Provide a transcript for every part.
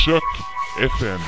Shook FM.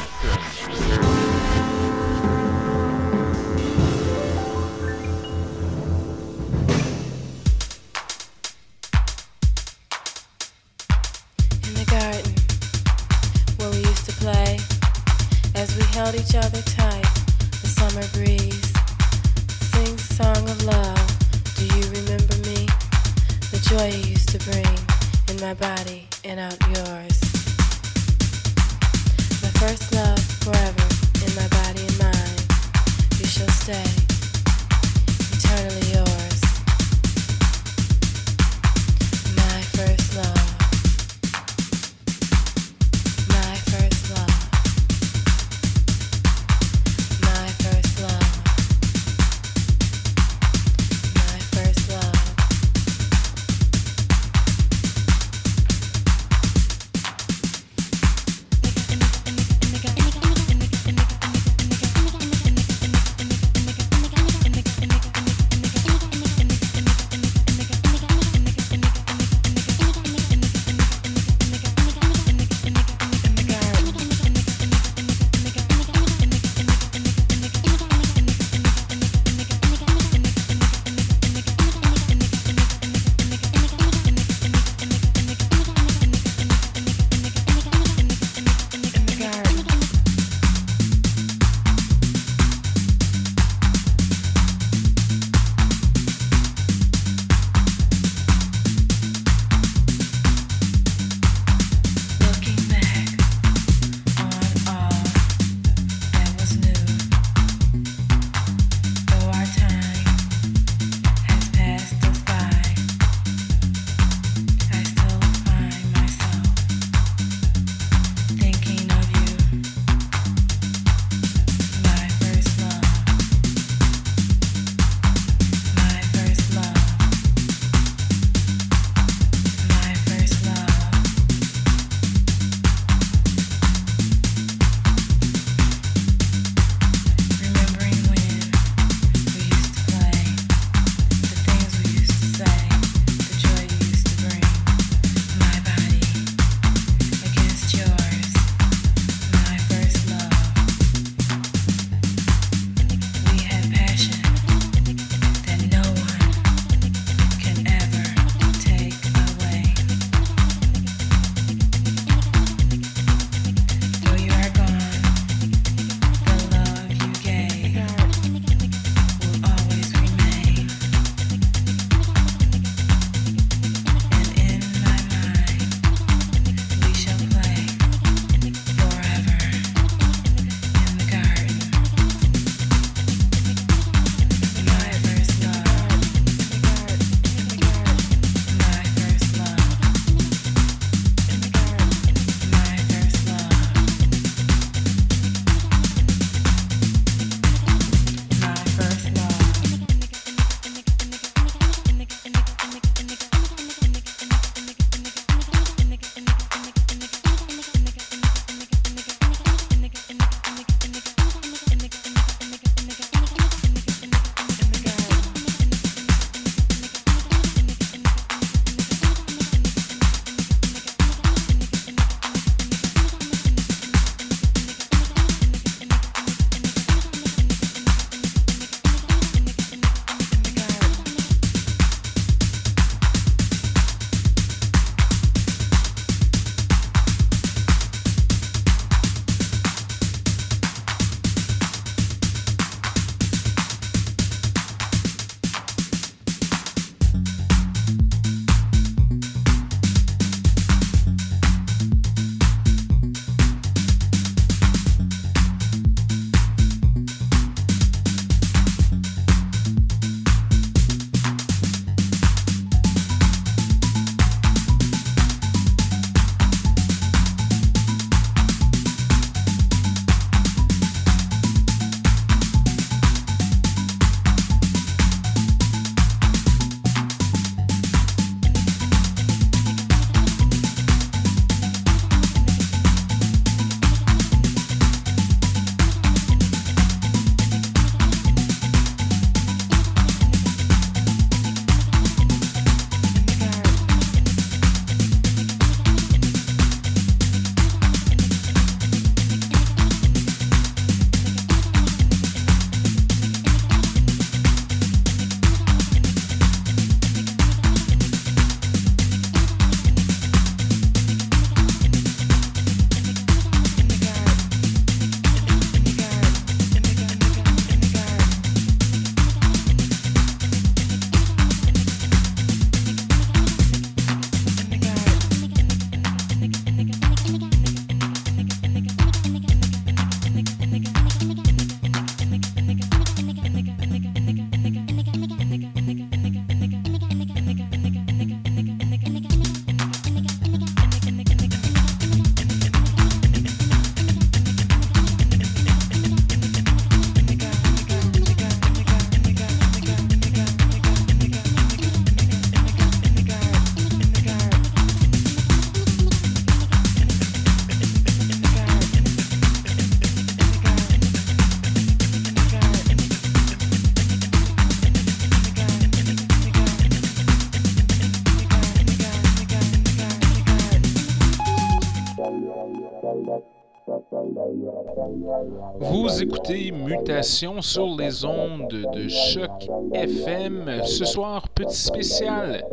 Mutation sur les ondes de choc FM. Ce soir, petit spécial.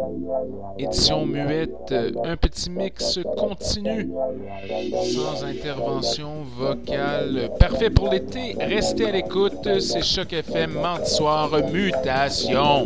Édition muette, un petit mix continu. Sans intervention vocale. Parfait pour l'été. Restez à l'écoute. C'est Choc FM, mardi soir, Mutation.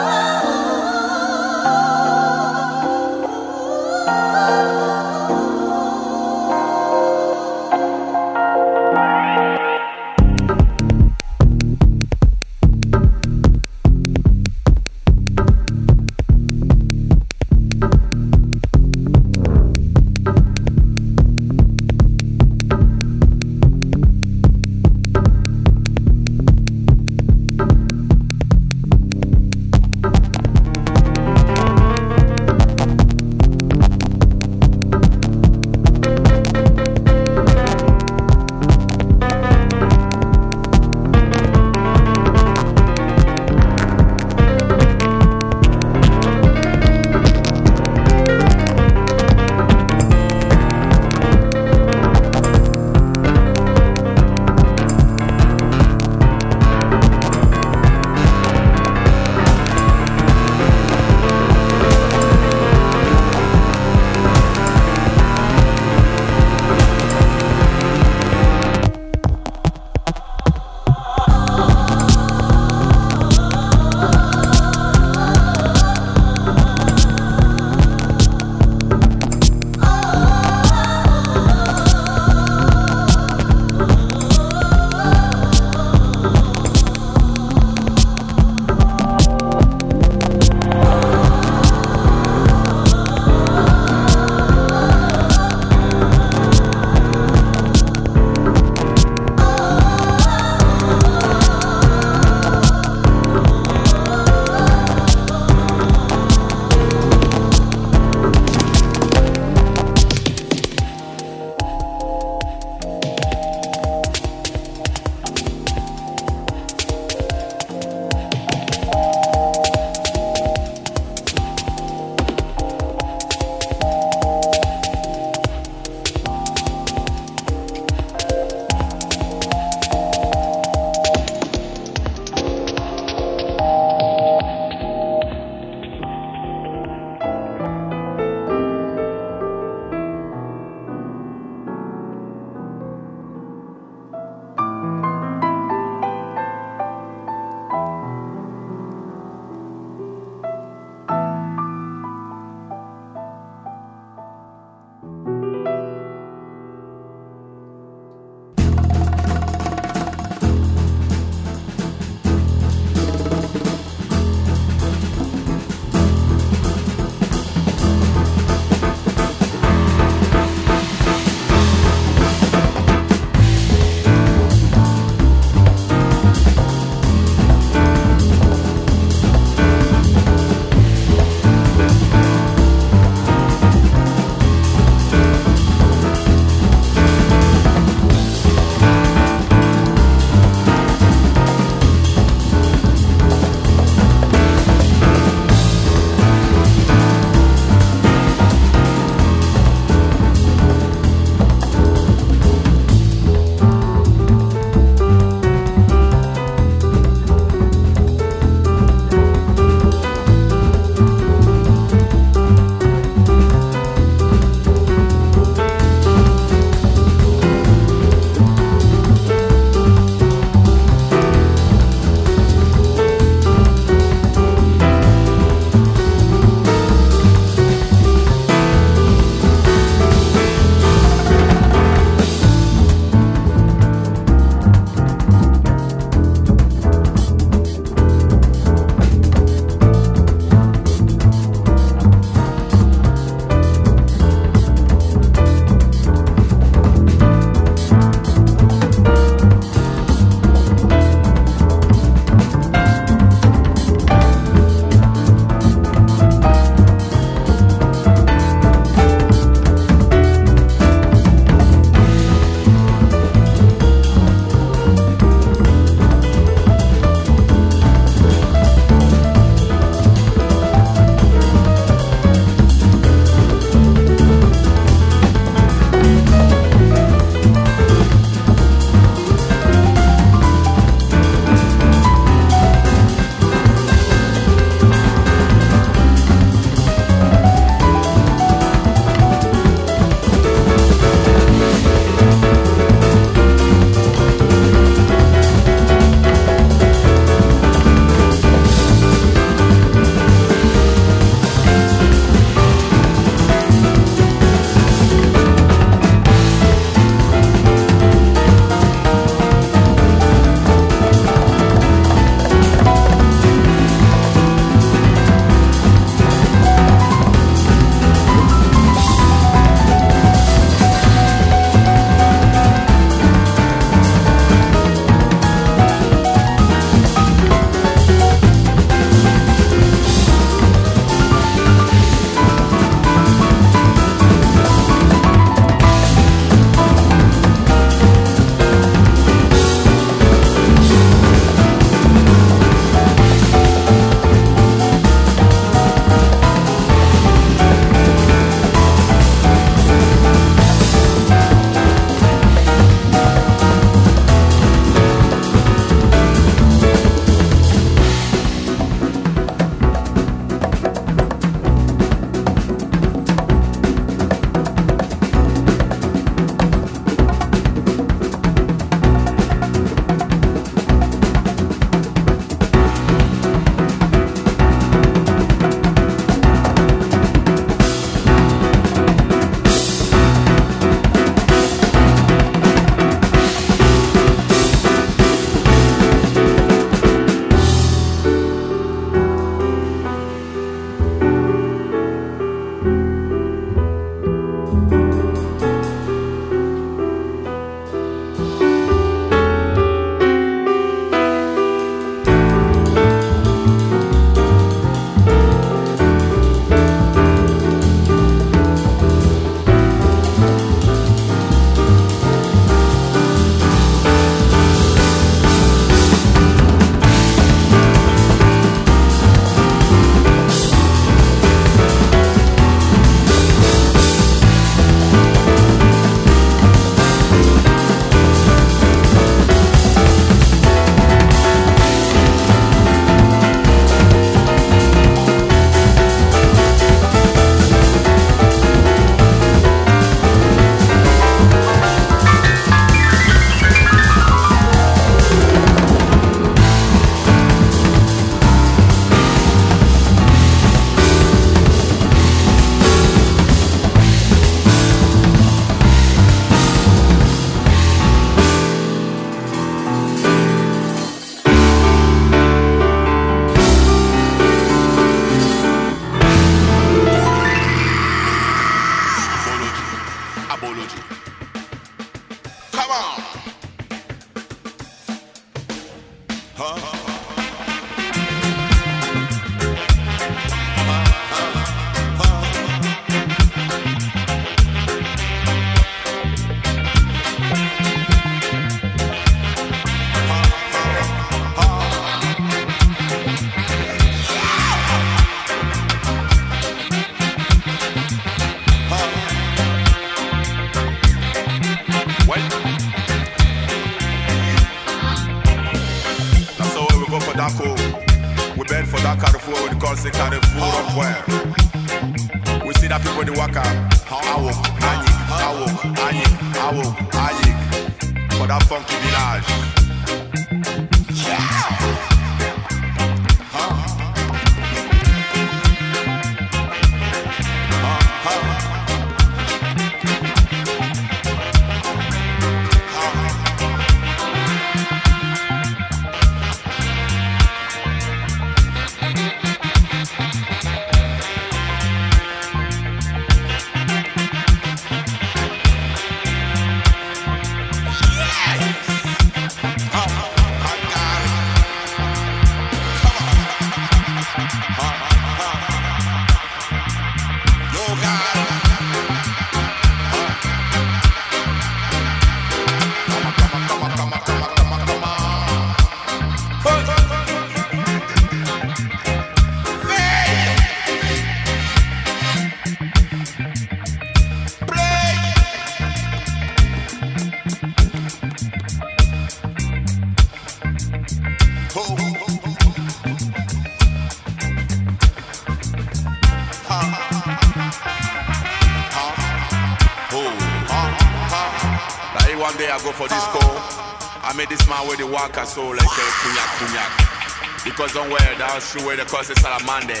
Walk like a cognac cognac. Because don't wear that shoe where the cause is salamande.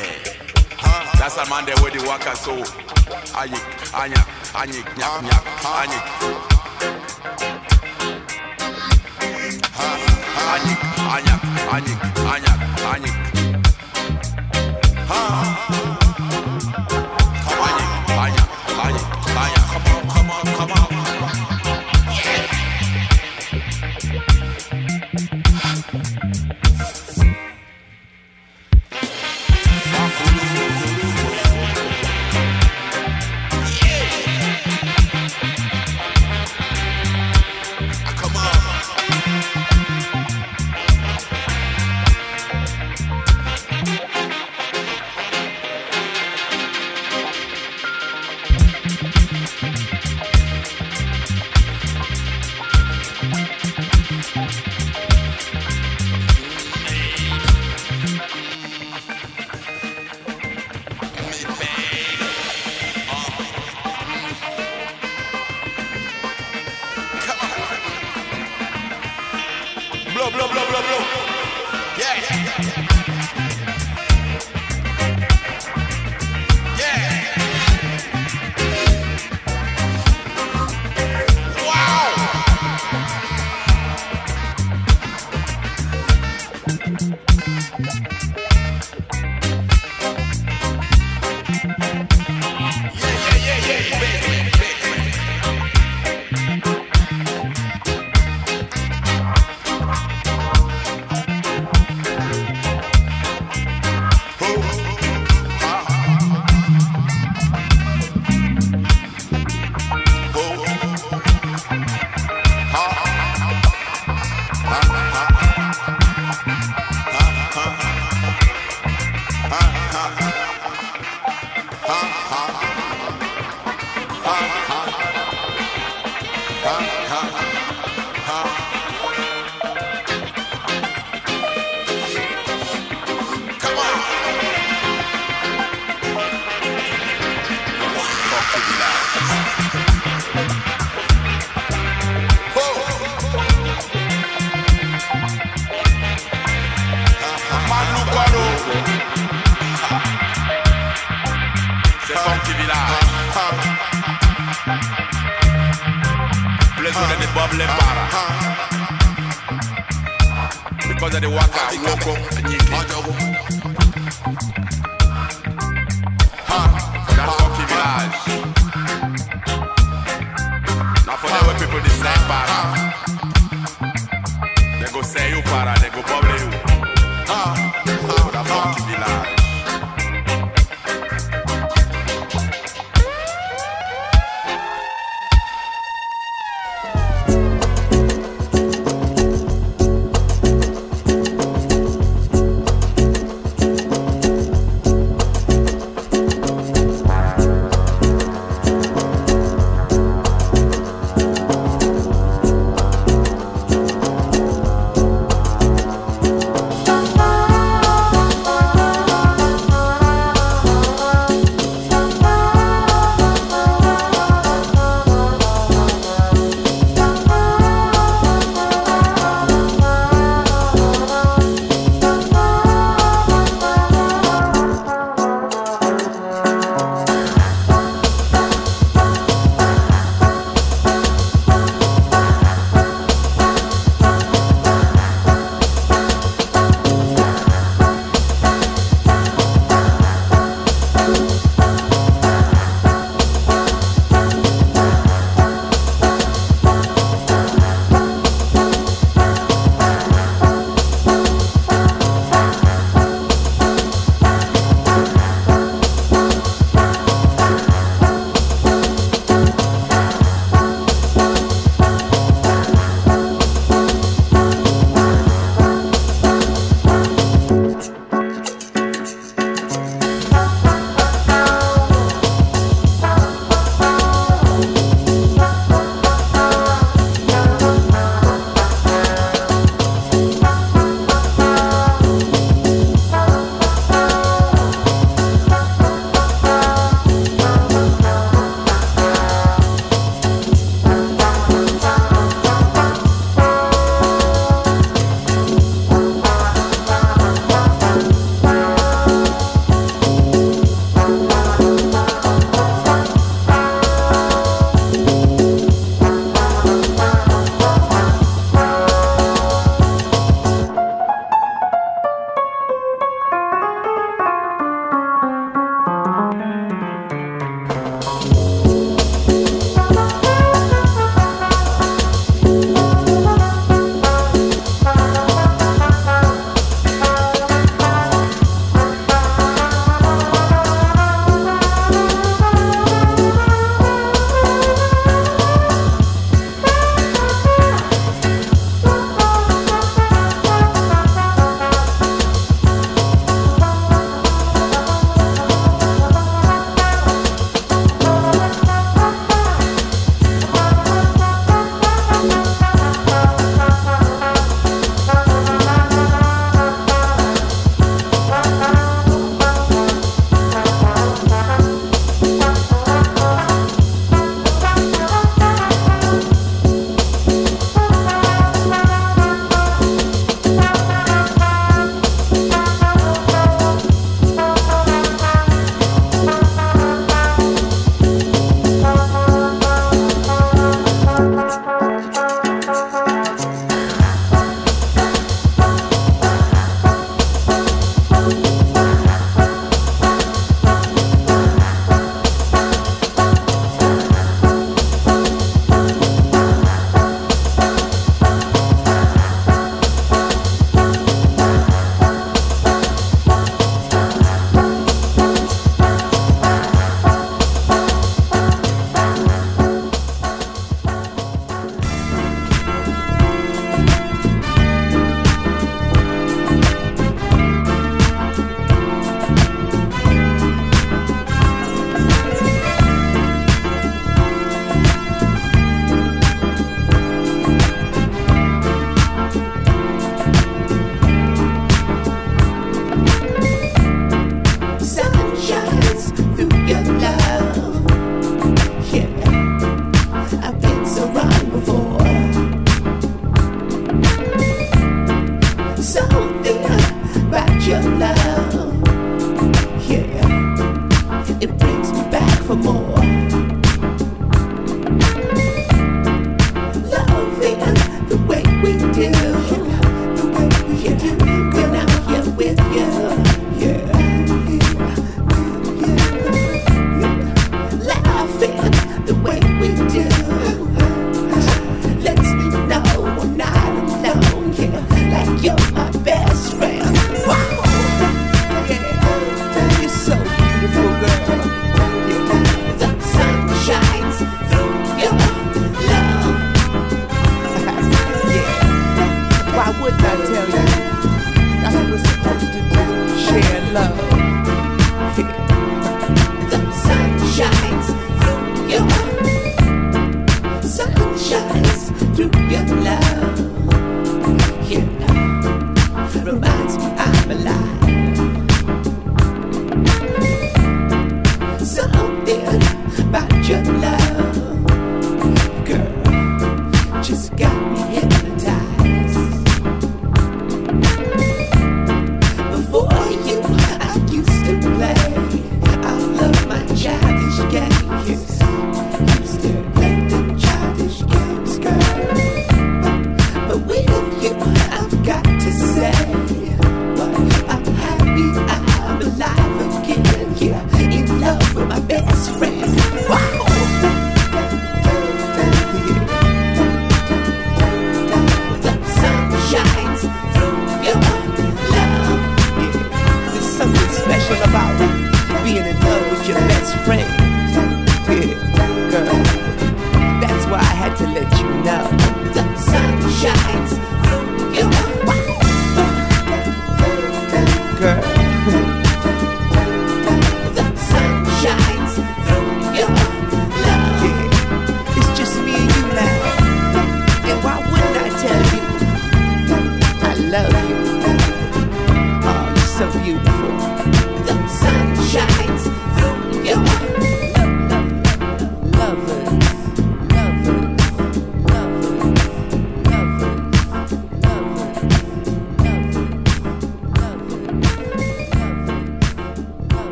That's a man there where the walk so. Ayik, anyak, anyik, nyak, nyak, anyik. Anyik,